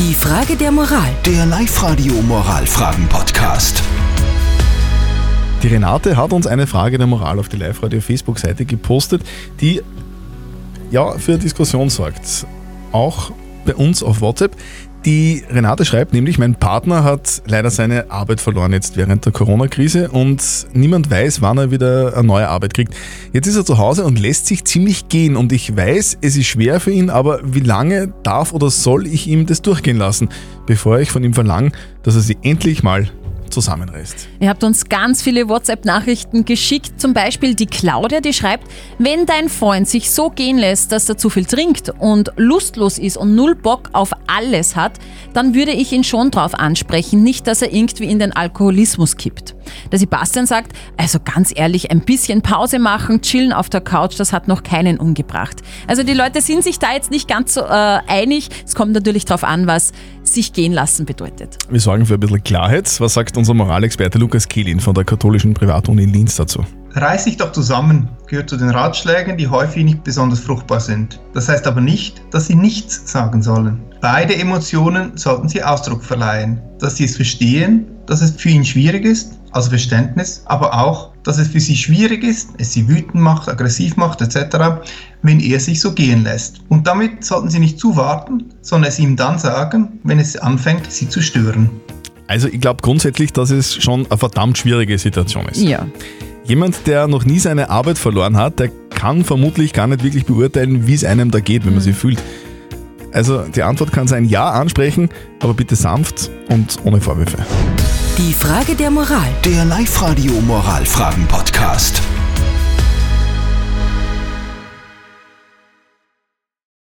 Die Frage der Moral. Der Live-Radio Moralfragen-Podcast. Die Renate hat uns eine Frage der Moral auf die Live-Radio Facebook-Seite gepostet, die ja für Diskussion sorgt. Auch bei uns auf WhatsApp. Die Renate schreibt nämlich, mein Partner hat leider seine Arbeit verloren jetzt während der Corona-Krise und niemand weiß, wann er wieder eine neue Arbeit kriegt. Jetzt ist er zu Hause und lässt sich ziemlich gehen und ich weiß, es ist schwer für ihn, aber wie lange darf oder soll ich ihm das durchgehen lassen, bevor ich von ihm verlange, dass er sie endlich mal zusammenreißt. Ihr habt uns ganz viele WhatsApp-Nachrichten geschickt. Zum Beispiel die Claudia, die schreibt, wenn dein Freund sich so gehen lässt, dass er zu viel trinkt und lustlos ist und null Bock auf alles hat, dann würde ich ihn schon drauf ansprechen, nicht, dass er irgendwie in den Alkoholismus kippt. Der Sebastian sagt, also ganz ehrlich, ein bisschen Pause machen, chillen auf der Couch, das hat noch keinen umgebracht. Also die Leute sind sich da jetzt nicht ganz so äh, einig. Es kommt natürlich darauf an, was sich gehen lassen bedeutet. Wir sorgen für ein bisschen Klarheit. Was sagt unser Moralexperte Lukas Kehlin von der katholischen Privatuni Linz dazu? Reiß dich doch zusammen gehört zu den Ratschlägen, die häufig nicht besonders fruchtbar sind. Das heißt aber nicht, dass sie nichts sagen sollen. Beide Emotionen sollten sie Ausdruck verleihen, dass sie es verstehen, dass es für ihn schwierig ist, also Verständnis, aber auch, dass es für sie schwierig ist, es sie wütend macht, aggressiv macht etc., wenn er sich so gehen lässt. Und damit sollten sie nicht zuwarten, sondern es ihm dann sagen, wenn es anfängt, sie zu stören. Also ich glaube grundsätzlich, dass es schon eine verdammt schwierige Situation ist. Ja. Jemand, der noch nie seine Arbeit verloren hat, der kann vermutlich gar nicht wirklich beurteilen, wie es einem da geht, wenn man sich fühlt. Also die Antwort kann sein Ja ansprechen, aber bitte sanft und ohne Vorwürfe. Die Frage der Moral. Der Live-Radio Moralfragen-Podcast.